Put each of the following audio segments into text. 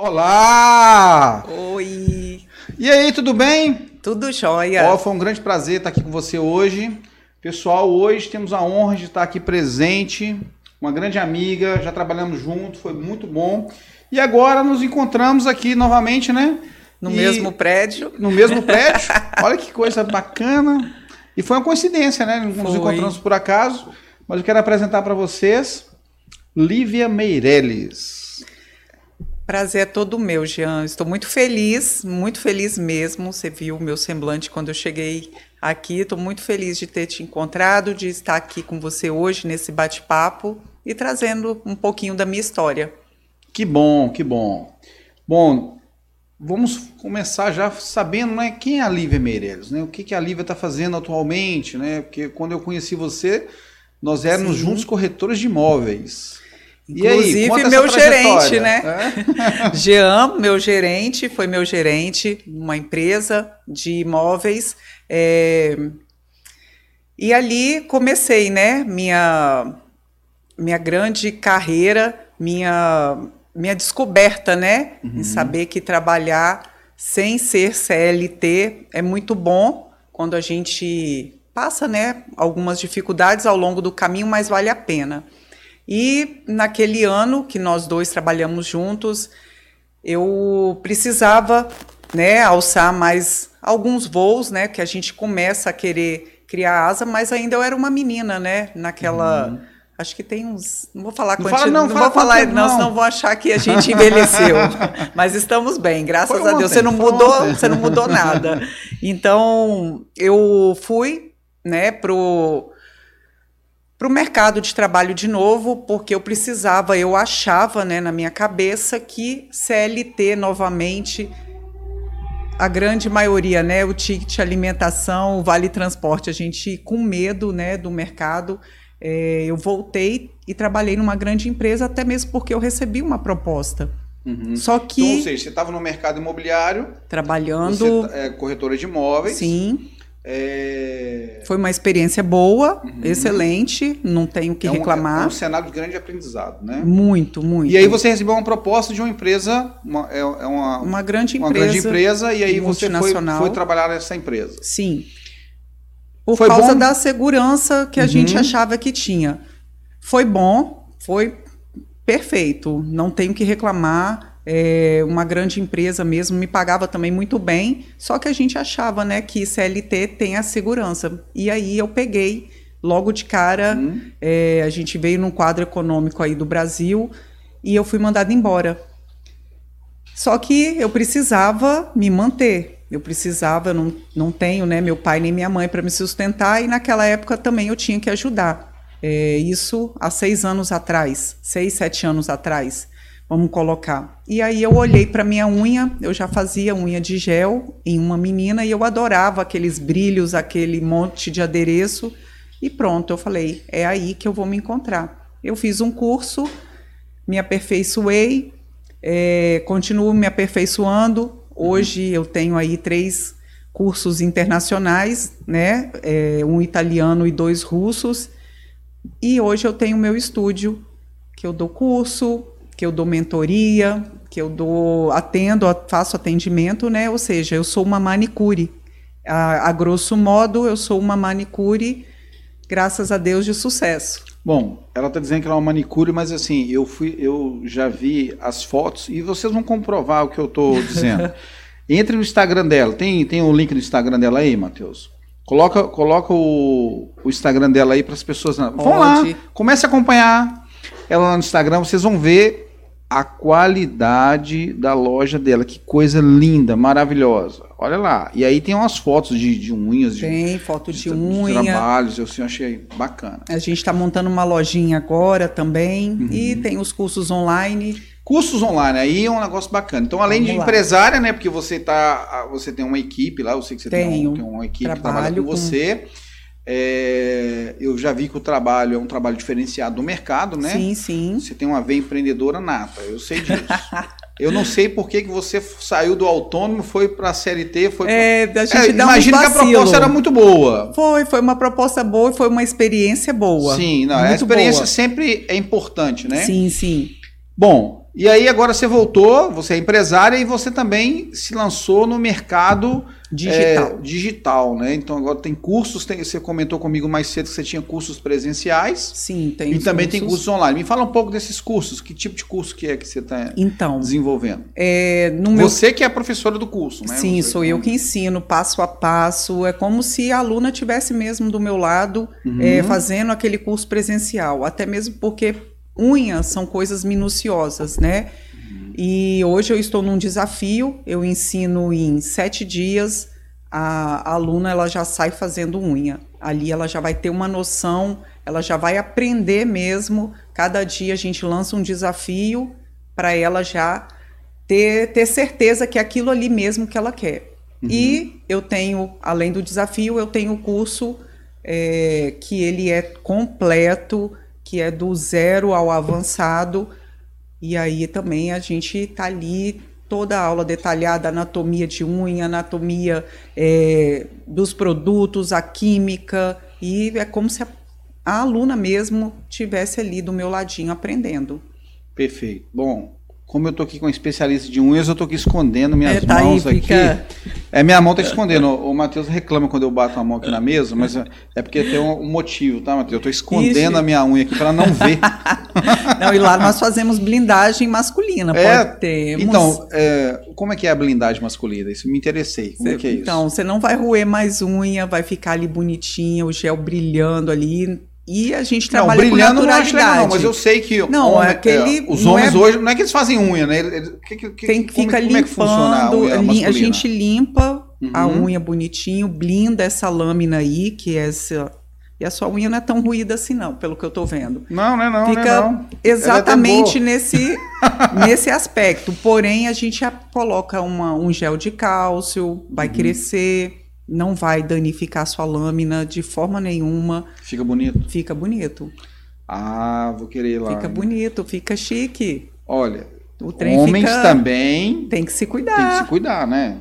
Olá! Oi! E aí, tudo bem? Tudo jóia! Ó, foi um grande prazer estar aqui com você hoje. Pessoal, hoje temos a honra de estar aqui presente, uma grande amiga, já trabalhamos junto, foi muito bom. E agora nos encontramos aqui novamente, né? No E- mesmo prédio. No mesmo prédio. Olha que coisa bacana. E foi uma coincidência, né? Nos Foi. encontramos por acaso. Mas eu quero apresentar para vocês Lívia Meirelles. Prazer é todo meu, Jean. Estou muito feliz, muito feliz mesmo. Você viu o meu semblante quando eu cheguei aqui. Estou muito feliz de ter te encontrado, de estar aqui com você hoje nesse bate-papo e trazendo um pouquinho da minha história. Que bom, que bom. Bom, vamos começar já sabendo né, quem é a Lívia Meirelles, né? O que, que a Lívia está fazendo atualmente, né? Porque quando eu conheci você, nós éramos Sim. juntos corretores de imóveis. Aí, Inclusive, essa meu gerente, né? É? Jean, meu gerente, foi meu gerente numa empresa de imóveis. é, E ali comecei, né? Minha, minha grande carreira, minha, minha descoberta, né? Em saber que trabalhar sem ser CLT é muito bom quando a gente passa, né? Algumas dificuldades ao longo do caminho, mas vale a pena. E naquele ano que nós dois trabalhamos juntos, eu precisava, né, alçar mais alguns voos, né, que a gente começa a querer criar asa, mas ainda eu era uma menina, né, naquela acho que tem uns, não vou falar Não quanti- fala não, não fala vou falar, não, não. senão vão achar que a gente envelheceu. mas estamos bem, graças Foi a Deus. ontem, Você não mudou, ontem. você não mudou nada. Então, eu fui, né, pro para o mercado de trabalho de novo, porque eu precisava, eu achava né, na minha cabeça que CLT novamente, a grande maioria, né, o ticket alimentação, o vale transporte, a gente com medo né, do mercado, eh, eu voltei e trabalhei numa grande empresa, até mesmo porque eu recebi uma proposta. Uhum. Só que Então, ou seja, você estava no mercado imobiliário, trabalhando, você é corretora de imóveis. sim, É, foi uma experiência boa, Uhum. excelente, não tenho o que é um- reclamar. é um cenário de grande aprendizado, né? Muito, muito. E aí você recebeu uma proposta de uma empresa, uma, é, é uma, uma grande uma empresa. grande empresa, e aí você foi, foi trabalhar nessa empresa. Sim. Por Foi causa bom? da segurança que a Uhum. gente achava que tinha. Foi bom, foi perfeito, não tenho que reclamar. É uma grande empresa mesmo, me pagava também muito bem, só que a gente achava né, que CLT tem a segurança. E aí eu peguei logo de cara, Hum, é, a gente veio num quadro econômico aí do Brasil e eu fui mandada embora. Só que eu precisava me manter. Eu precisava, não, não tenho né, meu pai nem minha mãe para me sustentar, e naquela época também eu tinha que ajudar. É, isso há seis anos atrás, seis, sete anos atrás, vamos colocar. E aí eu olhei para minha unha, eu já fazia unha de gel em uma menina e eu adorava aqueles brilhos, aquele monte de adereço. E pronto, eu falei, é aí que eu vou me encontrar. Eu fiz um curso, me aperfeiçoei, é, continuo me aperfeiçoando. Hoje eu tenho aí três cursos internacionais, né? É, um italiano e dois russos. E hoje eu tenho meu estúdio, que eu dou curso, que eu dou mentoria, que eu dou atendo, faço atendimento, né? Ou seja, eu sou uma manicure. A, a grosso modo, eu sou uma manicure, graças a Deus, de sucesso. Bom, ela está dizendo que ela é uma manicure, mas assim, eu fui, eu já vi as fotos e vocês vão comprovar o que eu estou dizendo. Entre no Instagram dela, tem, tem o link do Instagram dela aí, Matheus? Coloca, coloca o, o Instagram dela aí para as pessoas. Vão lá, comece a acompanhar ela lá no Instagram, vocês vão ver a qualidade da loja dela. Que coisa linda, maravilhosa. Olha lá. E aí tem umas fotos de, de unhas, de, Tem foto de de unha. trabalhos, eu assim, achei bacana. A gente está montando uma lojinha agora também. Uhum. E tem os cursos online. Cursos online, aí é um negócio bacana. Então, além Vamos de lá. empresária, né? Porque você tá. você tem uma equipe lá, eu sei que você tem, um- tem uma equipe que trabalha com com- você. É, eu já vi que o trabalho é um trabalho diferenciado do mercado, né? Sim, sim. Você tem uma veia empreendedora nata, eu sei disso. eu não sei por que, que você saiu do autônomo, foi para a CLT, foi pra- É, a gente É, dá uns imagino que a proposta era muito boa. Foi, foi uma proposta boa e foi uma experiência boa. Sim, não, a Muito experiência boa. sempre é importante, né? Sim, sim. Bom, E aí agora você voltou, você é empresária e você também se lançou no mercado Digital. é, digital, né? Então agora tem cursos, tem- você comentou comigo mais cedo que você tinha cursos presenciais Sim, tem e também tem cursos. cursos online. Me fala um pouco desses cursos, que tipo de curso que é que você está Então, desenvolvendo? é, no meu Você que é a professora do curso, né? Sim, Você- sou eu que ensino passo a passo. É como se a aluna tivesse mesmo do meu lado, Uhum. é, fazendo aquele curso presencial. Até mesmo porque unhas são coisas minuciosas, né? E hoje eu estou num desafio. Eu ensino em sete dias. A, a aluna ela já sai fazendo unha. Ali ela já vai ter uma noção. Ela já vai aprender mesmo. Cada dia a gente lança um desafio para ela já ter, ter certeza que é aquilo ali mesmo que ela quer. E eu tenho, além do desafio, eu tenho o curso é, que ele é completo, que é do zero ao avançado. E aí também a gente tá ali toda a aula detalhada, anatomia de unha, anatomia é, dos produtos, a química, e é como se a, a aluna mesmo tivesse ali do meu ladinho aprendendo. Perfeito. Bom, como eu tô aqui com um especialista de unhas, eu tô aqui escondendo minhas É, tá aí, mãos fica- aqui. É, minha mão tá escondendo. O, o Matheus reclama quando eu bato a mão aqui na mesa, mas é, é porque tem um, um motivo, tá, Matheus? Eu tô escondendo a minha unha aqui para não ver. Não, e lá nós fazemos blindagem masculina, É, pode ter. Então, é, como é que é a blindagem masculina? Isso me interessei. Como é que é isso? Então, você não vai roer mais unha, vai ficar ali bonitinha, o gel brilhando ali. E a gente não, trabalha brilhando com não acho naturalidade. legal, não, mas eu sei que Não, homem- aquele- os não homens é- hoje, não é que eles fazem unha, né? Eles- que- que- que- Tem que como, ficar como é que funciona a limpando, unha lim- a gente limpa a Uhum. unha bonitinho, blinda essa lâmina aí, que é essa. E a sua unha não é tão ruída assim, não, pelo que eu tô vendo. Não, não é não, Fica não é não. exatamente boa. nesse, nesse aspecto. Porém, a gente coloca uma- um gel de cálcio, vai Uhum. crescer, não vai danificar sua lâmina de forma nenhuma. Fica bonito. Fica bonito. Ah, vou querer ir lá. Fica bonito, fica chique. Olha, O trem homens fica- também Tem que se tem que cuidar. se cuidar, né?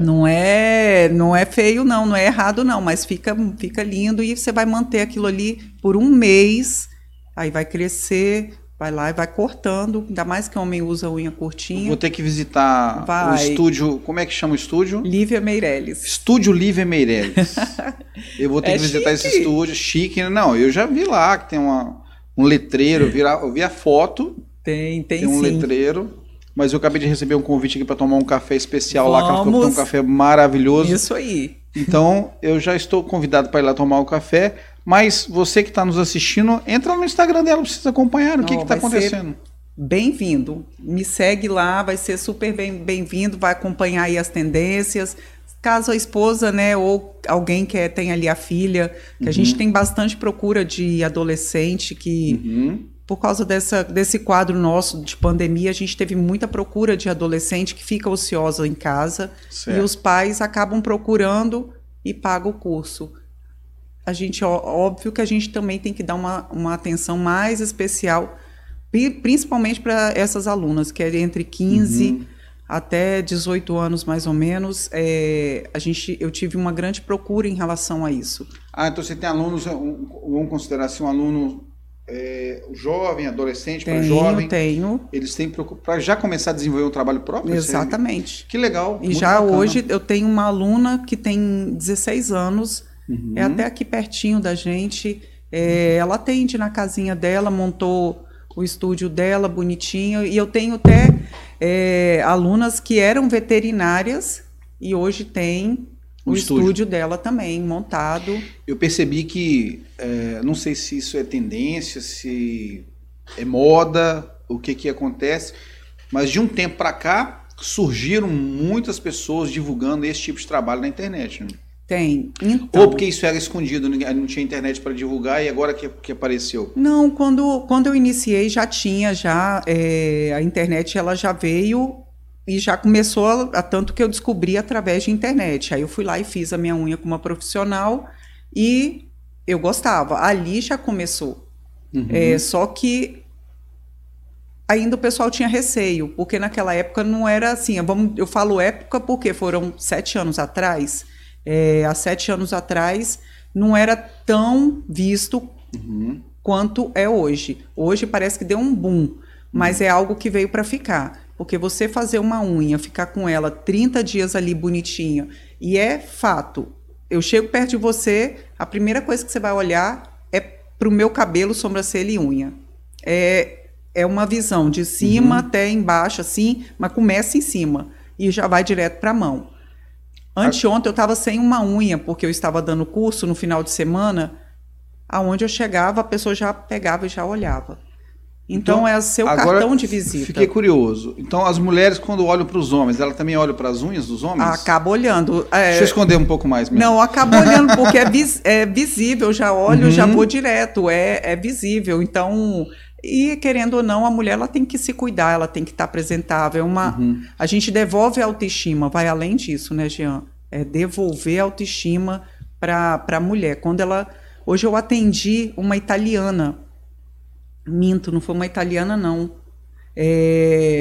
Não é, não é feio não, não é errado não, mas fica, fica lindo e você vai manter aquilo ali por um mês, aí vai crescer, vai lá e vai cortando, ainda mais que homem usa unha curtinha. Vou ter que visitar o Vai. estúdio. Como é que chama o estúdio? Lívia Meirelles. Estúdio Lívia Meirelles. Eu vou ter É que visitar esse chique. estúdio. Chique, né? Não, eu já vi lá que tem uma, um letreiro. Eu vi, a- eu vi a foto, Tem, tem, tem um sim. letreiro. Mas eu acabei de receber um convite aqui para tomar um café especial lá, que ela um Vamos. café maravilhoso. Isso aí. Então, eu já estou convidado para ir lá tomar o café. Mas você que está nos assistindo, entra no Instagram dela, precisa acompanhar o que Não, está acontecendo. Bem-vindo. Me segue lá, vai ser super bem- bem-vindo, vai acompanhar aí as tendências. Caso a esposa, né, ou alguém que tem ali a filha, que a gente tem bastante procura de adolescente que Uhum. por causa dessa, desse quadro nosso de pandemia, a gente teve muita procura de adolescente que fica ociosa em casa Certo. e os pais acabam procurando e pagam o curso. A gente, ó- óbvio que a gente também tem que dar uma, uma atenção mais especial, pri- principalmente para essas alunas, que é entre 15 Uhum. até 18 anos, mais ou menos. É, a gente, eu tive uma grande procura em relação a isso. Ah, então você tem alunos, vamos considerar assim, um aluno é, jovem, adolescente para jovem. tenho. Eles têm para já começar a desenvolver um trabalho próprio? Aí- Exatamente. Que legal. E já bacana. hoje eu tenho uma aluna que tem 16 anos, Uhum. é até aqui pertinho da gente. É, ela atende na casinha dela, montou o estúdio dela bonitinho. E eu tenho até é, alunas que eram veterinárias e hoje tem Um o estúdio. estúdio. dela também montado. Eu percebi que, é, não sei se isso é tendência, se é moda, o que que acontece, mas de um tempo para cá surgiram muitas pessoas divulgando esse tipo de trabalho na internet. né? Tem. Então, Ou porque isso era escondido, não tinha internet para divulgar e agora que, que apareceu. Não, quando, quando eu iniciei já tinha, já é, a internet ela já veio e já começou a, a tanto que eu descobri através de internet. Aí eu fui lá e fiz a minha unha com uma profissional e eu gostava. Ali já começou. Uhum. É, só que ainda o pessoal tinha receio, porque naquela época não era assim. Vamos, eu falo época porque foram sete anos atrás. É, há sete anos atrás não era tão visto Uhum. quanto é hoje. Hoje parece que deu um boom. mas é algo que veio para ficar. Porque você fazer uma unha, ficar com ela 30 dias ali bonitinha, e é fato. Eu chego perto de você, a primeira coisa que você vai olhar é pro meu cabelo, sobrancelha e unha. É, é uma visão de cima Uhum. até embaixo, assim, mas começa em cima e já vai direto para a mão. Anteontem eu estava sem uma unha, porque eu estava dando curso no final de semana, aonde eu chegava, a pessoa já pegava e já olhava. Então, Então, é seu agora cartão de visita. Fiquei curioso. Então, as mulheres, quando olham para os homens, elas também olham para as unhas dos homens? Acaba olhando. é, Deixa eu esconder um pouco mais mesmo. Não, acaba olhando, porque é, vis- é visível, já olho, Uhum. já vou direto, é, é visível. Então, e querendo ou não, a mulher ela tem que se cuidar, ela tem que estar apresentável. É Uma, Uhum. A gente devolve a autoestima, vai além disso, né, Jean? É devolver a autoestima para a mulher. Quando ela. Hoje eu atendi uma italiana. Minto, não foi uma italiana, não. É,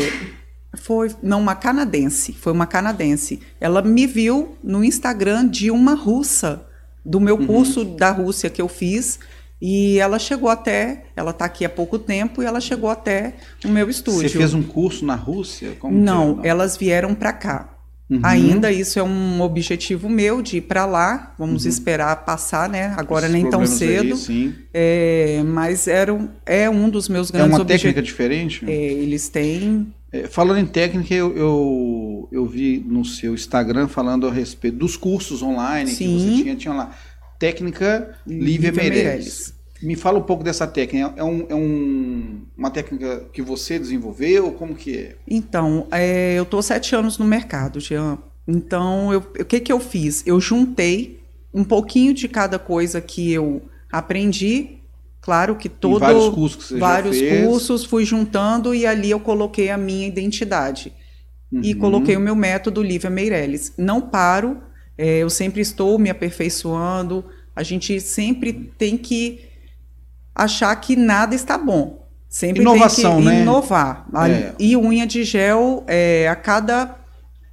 foi, não, uma canadense. Foi uma canadense. Ela me viu no Instagram de uma russa, do meu curso da Rússia que eu fiz. E ela chegou até, ela está aqui há pouco tempo, e ela chegou até o meu estúdio. Você fez um curso na Rússia? Como Não, que é? elas vieram para cá. Uhum. Ainda isso é um objetivo meu de ir para lá. Vamos esperar passar, né? Agora Esses nem tão aí, cedo. sim. É, mas era um, é um dos meus É grandes uma objetivos. técnica diferente? eles têm. É, falando em técnica, eu, eu, eu vi no seu Instagram falando a respeito dos cursos online que Sim. você tinha. Tinha lá, técnica Lívia Lívia Meirelles. Meirelles. Me fala um pouco dessa técnica. É, um, é um- uma técnica que você desenvolveu? Como que é? Então, é, eu estou sete anos no mercado, Jean. Então, eu- o que, que eu fiz? Eu juntei um pouquinho de cada coisa que eu aprendi. Claro que todo. vários cursos que você vários cursos, fui juntando e ali eu coloquei a minha identidade. E Uhum. coloquei o meu método Lívia Meirelles. Não paro, é, eu sempre estou me aperfeiçoando. A gente sempre tem que achar que nada está bom. Sempre Inovação, tem que né? inovar. A- É. E unha de gel, é, a cada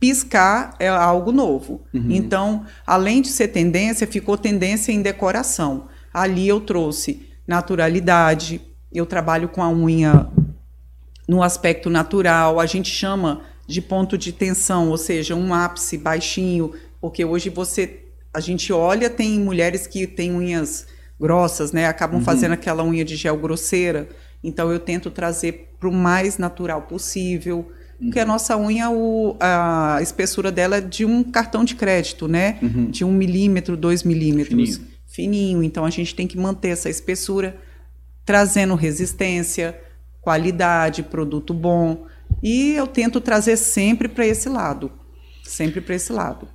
piscar é algo novo. Uhum. Então, além de ser tendência, ficou tendência em decoração. Ali eu trouxe naturalidade, eu trabalho com a unha no aspecto natural, a gente chama de ponto de tensão, ou seja, um ápice baixinho, porque hoje você a gente olha, tem mulheres que têm unhas grossas, né? Acabam fazendo aquela unha de gel grosseira. Então eu tento trazer para o mais natural possível. Porque a nossa unha, o- a espessura dela é de um cartão de crédito, né? Uhum. De um milímetro, dois milímetros. Fininho. Fininho. Então a gente tem que manter essa espessura, trazendo resistência, qualidade, produto bom. E eu tento trazer sempre para esse lado. Sempre para esse lado.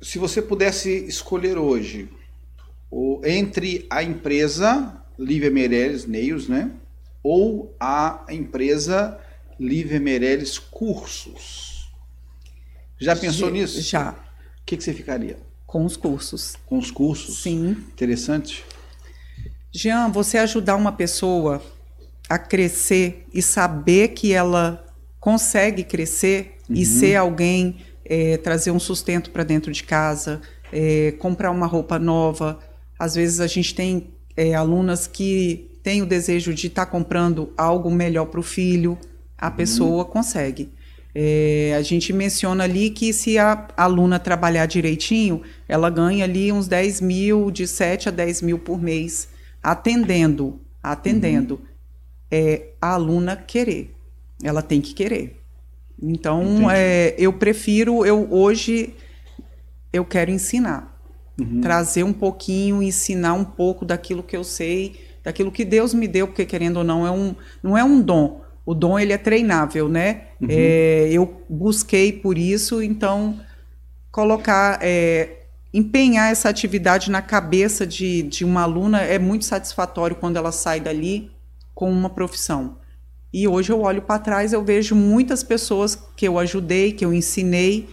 Se você pudesse escolher hoje o- entre a empresa Lívia Meirelles Nails, né? Ou a empresa Lívia Meirelles Cursos. Já pensou nisso? Já. O que, que você ficaria? Com os cursos. Com os cursos? Sim. Interessante. Jean, você ajudar uma pessoa a crescer e saber que ela consegue crescer e ser alguém, é, trazer um sustento para dentro de casa, é, comprar uma roupa nova. Às vezes a gente tem é, alunas que têm o desejo de estar comprando algo melhor para o filho, a pessoa consegue. É, a gente menciona ali que se a aluna trabalhar direitinho, ela ganha ali uns 10 mil, de 7 a 10 mil por mês, atendendo, atendendo. É a aluna querer. Ela tem que querer. Então, é, eu prefiro, eu hoje, eu quero ensinar. Uhum. Trazer um pouquinho, ensinar um pouco daquilo que eu sei, daquilo que Deus me deu, porque querendo ou não, é um, não é um dom. O dom, ele é treinável, né? Uhum. É, eu busquei por isso, então, colocar, é, empenhar essa atividade na cabeça de, de uma aluna é muito satisfatório quando ela sai dali com uma profissão. E hoje eu olho para trás, eu vejo muitas pessoas que eu ajudei, que eu ensinei,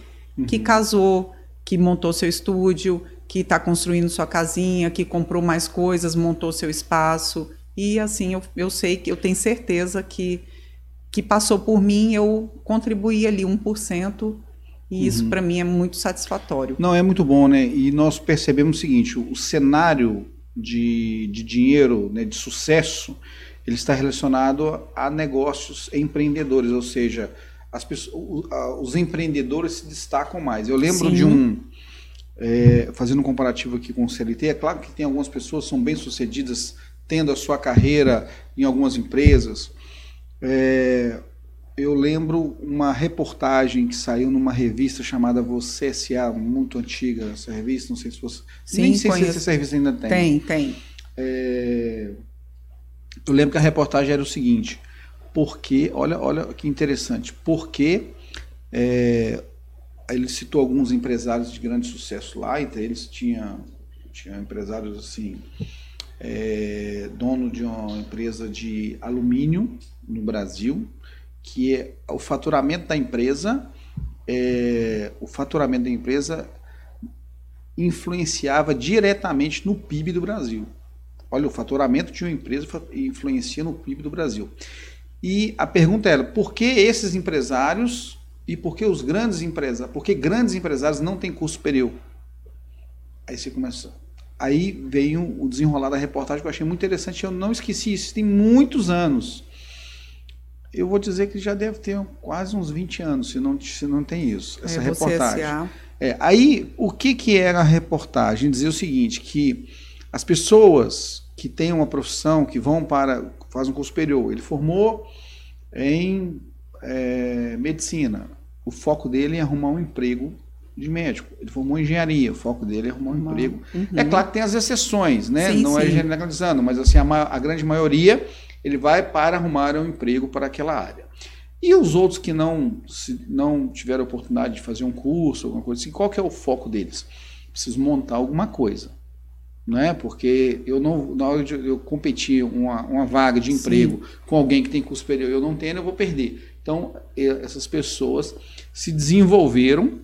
que casou, que montou seu estúdio, que está construindo sua casinha, que comprou mais coisas, montou seu espaço. E assim, eu, eu sei que eu tenho certeza que, que passou por mim, eu contribuí ali 1%, e isso para mim é muito satisfatório. Não, é muito bom, né? E nós percebemos o seguinte: o cenário de, de dinheiro, né, de sucesso, ele está relacionado a negócios empreendedores, ou seja, as pessoas, os empreendedores se destacam mais. Eu lembro Sim. de um, é, fazendo um comparativo aqui com o CLT, é claro que tem algumas pessoas que são bem-sucedidas tendo a sua carreira em algumas empresas. É, eu lembro uma reportagem que saiu numa revista chamada Você S.A., muito antiga essa revista, não sei se você... Sim, Nem sei conheço. se essa revista ainda tem. Tem, tem. É, eu lembro que a reportagem era o seguinte, porque, olha, olha que interessante, porque é, ele citou alguns empresários de grande sucesso lá, entre eles tinha, empresários assim, é, dono de uma empresa de alumínio no Brasil, que é o faturamento da empresa, é, o faturamento da empresa influenciava diretamente no PIB do Brasil. Olha, o faturamento de uma empresa influencia no PIB do Brasil. E a pergunta era: por que esses empresários e por que os grandes empresários? Por que grandes empresários não têm custo superior? Aí você começa. Aí veio o desenrolar da reportagem que eu achei muito interessante. Eu não esqueci isso, tem muitos anos. Eu vou dizer que já deve ter quase uns 20 anos, se não, se não tem isso, essa é, reportagem. É, aí, o que, que era a reportagem? Dizia o seguinte, que as pessoas que têm uma profissão, que vão para, faz um curso superior, ele formou em é, medicina, o foco dele é arrumar um emprego de médico. Ele formou em engenharia, o foco dele é arrumar um emprego. Uhum. É claro que tem as exceções, né? Sim, Não é sim. é generalizando, mas assim, a, a, grande maioria ele vai para arrumar um emprego para aquela área. E os outros que não, se, não tiveram oportunidade de fazer um curso, alguma coisa assim, qual que é o foco deles? Preciso montar alguma coisa né? Porque eu não, na hora de eu competir uma, uma vaga de emprego Sim. com alguém que tem curso superior, eu não tenho, eu vou perder. Então, essas pessoas se desenvolveram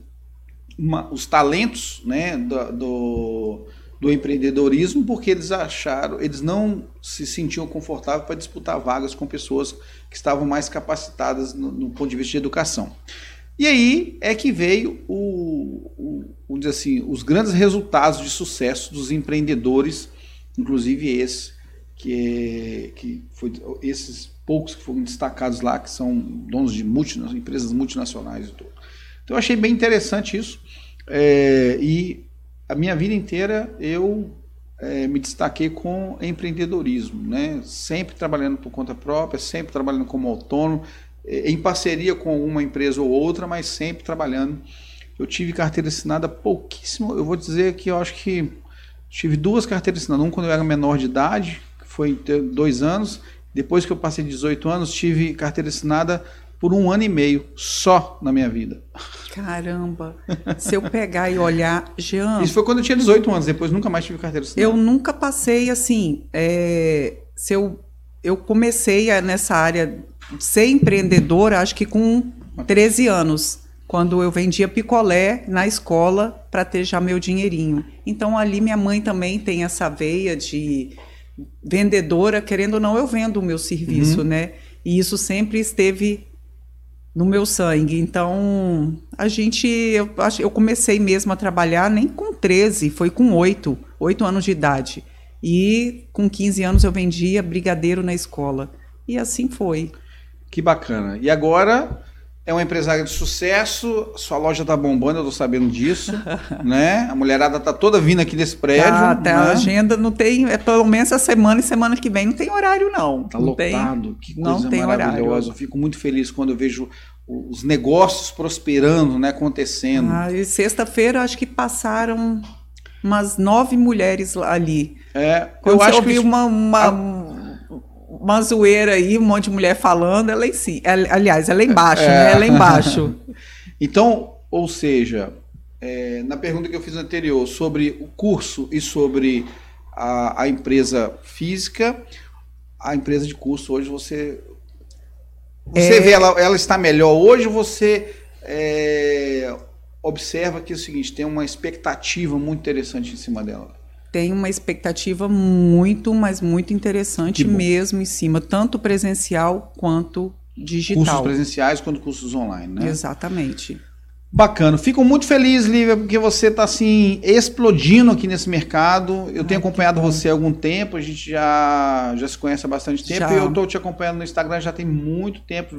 uma, os talentos, né, do, do, do, empreendedorismo, porque eles acharam, eles não se sentiam confortáveis para disputar vagas com pessoas que estavam mais capacitadas no, no ponto de vista de educação. E aí é que veio o, o, o dizer assim, os grandes resultados de sucesso dos empreendedores, inclusive esse, que, é, que foi esses poucos que foram destacados lá, que são donos de multinacionais, empresas multinacionais e tudo. Então eu achei bem interessante isso. É, e a minha vida inteira eu é, me destaquei com empreendedorismo, né? sempre trabalhando por conta própria, sempre trabalhando como autônomo, em parceria com uma empresa ou outra, mas sempre trabalhando. Eu tive carteira assinada pouquíssimo. Eu vou dizer que eu acho que tive duas carteiras assinadas. Um quando eu era menor de idade, que foi dois anos. Depois que eu passei 18 anos, tive carteira assinada por um ano e meio só na minha vida. Caramba! Se eu pegar e olhar, Jean. Isso foi quando eu tinha 18 anos, depois nunca mais tive carteira assinada. Eu nunca passei assim. É, se eu, eu comecei nessa área ser empreendedora, acho que com 13 anos, quando eu vendia picolé na escola para ter já meu dinheirinho. Então ali minha mãe também tem essa veia de vendedora, querendo ou não, eu vendo o meu serviço, uhum. né? E isso sempre esteve no meu sangue. Então, a gente, eu, eu comecei mesmo a trabalhar nem com 13, foi com 8, 8 anos de idade. E com 15 anos eu vendia brigadeiro na escola. E assim foi. Que bacana. E agora é uma empresária de sucesso, sua loja tá bombando, eu tô sabendo disso, né? A mulherada tá toda vindo aqui nesse prédio. Ah, tá, né? a agenda não tem, é pelo menos essa semana e semana que vem não tem horário não. Tá não lotado, tem, que coisa não tem maravilhosa. Horário. Eu fico muito feliz quando eu vejo os negócios prosperando, né, acontecendo. Ah, e sexta-feira acho que passaram umas nove mulheres ali. É, Quando eu acho que uma, uma, a uma zoeira aí, um monte de mulher falando, ela é em si. Aliás, ela é embaixo, é. né? Ela é embaixo. então, ou seja, é, na pergunta que eu fiz anterior sobre o curso e sobre a, a empresa física, a empresa de curso hoje você. Você é... vê ela, ela está melhor hoje, você observa que é o seguinte, tem uma expectativa muito interessante em cima dela tem uma expectativa muito, mas muito interessante mesmo em cima, tanto presencial quanto digital. Cursos presenciais quanto cursos online, né? Exatamente. Bacana. Fico muito feliz, Lívia, porque você está assim explodindo aqui nesse mercado. Eu Ai, tenho acompanhado você há algum tempo, a gente já, já se conhece há bastante tempo Já. e eu estou te acompanhando no Instagram já tem muito tempo.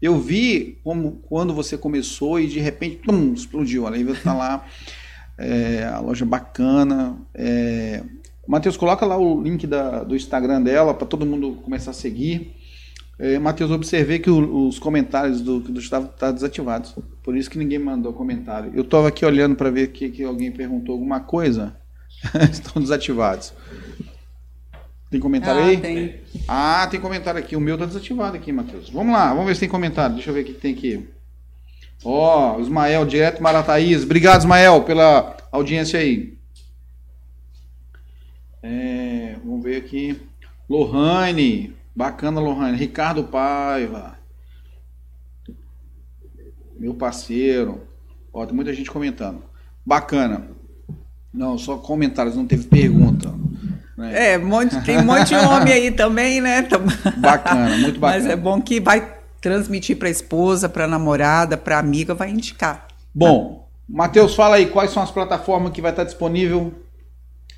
Eu vi como quando você começou e de repente tum, explodiu. A Lívia está lá, é, a loja bacana. É... Matheus, coloca lá o link da- do Instagram dela para todo mundo começar a seguir. É, Matheus, observei que o- os comentários do, do Gustavo estão desativados. Por isso que ninguém mandou comentário. Eu estava aqui olhando para ver que, que alguém perguntou alguma coisa. Estão desativados. Tem comentário Ah, aí? tem. Ah, tem comentário aqui. O meu tá desativado aqui, Matheus. Vamos lá, vamos ver se tem comentário. Deixa eu ver o que tem aqui. Ó, o Ismael, direto Marataízes. Obrigado, Ismael, pela audiência aí. É, vamos ver aqui. Lohane. Bacana, Lohane. Ricardo Paiva. Meu parceiro. Ó, tem muita gente comentando. Bacana. Não, só comentários, não teve pergunta. né? É, monte, tem um monte de homem aí também, né? Bacana, muito bacana. Mas é bom que vai transmitir para a esposa, para a namorada, para a amiga, vai indicar. Bom, Matheus, fala aí quais são as plataformas que vai estar disponível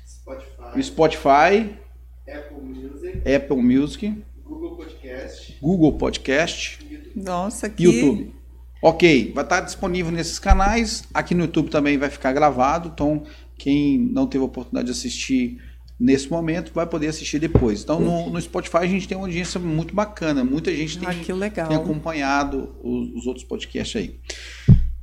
Spotify, Spotify, Apple Music, Apple Music, Google Podcast Google Podcast YouTube. Nossa, que YouTube. Ok, vai estar disponível nesses canais. Aqui no YouTube também vai ficar gravado. Então, quem não teve a oportunidade de assistir nesse momento vai poder assistir depois. Então, no, no Spotify a gente tem uma audiência muito bacana. Muita gente tem, Ah, que legal. tem acompanhado os, os outros podcasts aí.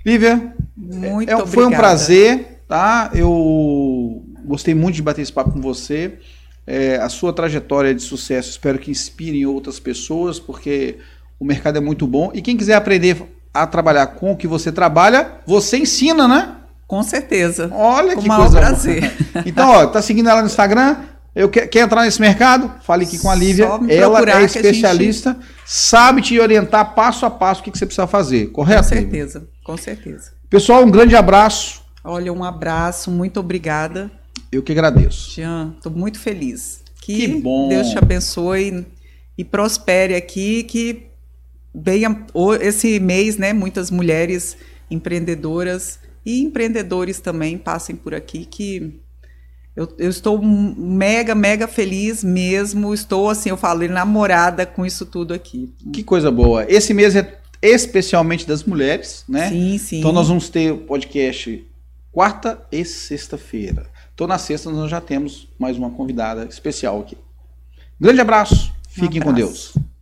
Lívia, Muito É, obrigada. Foi um prazer, tá? Eu gostei muito de bater esse papo com você. É, a sua trajetória de sucesso, espero que inspire outras pessoas, porque o mercado é muito bom. E quem quiser aprender a trabalhar com o que você trabalha, você ensina, né? Com certeza. Olha Com que o maior coisa prazer. Então, ó, tá seguindo ela no Instagram? Eu quer, quer entrar nesse mercado? Fale aqui com a Lívia. Ela é especialista, sabe te orientar passo a passo o que, que você precisa fazer, Com correto? Lívia? certeza, com certeza. Pessoal, um grande abraço. Olha, um abraço, muito obrigada. Eu que agradeço. Jean, estou muito feliz. Que, Que bom. Deus te abençoe e prospere aqui, que venha esse mês, né, muitas mulheres empreendedoras e empreendedores também passem por aqui, que eu, eu estou mega, mega feliz mesmo. Estou, assim, eu falo, namorada com isso tudo aqui. Que coisa boa. Esse mês é especialmente das mulheres, né? Sim, sim. Então nós vamos ter o podcast quarta e sexta-feira. Então na sexta nós já temos mais uma convidada especial aqui. Grande abraço. Fiquem com abraço. Deus.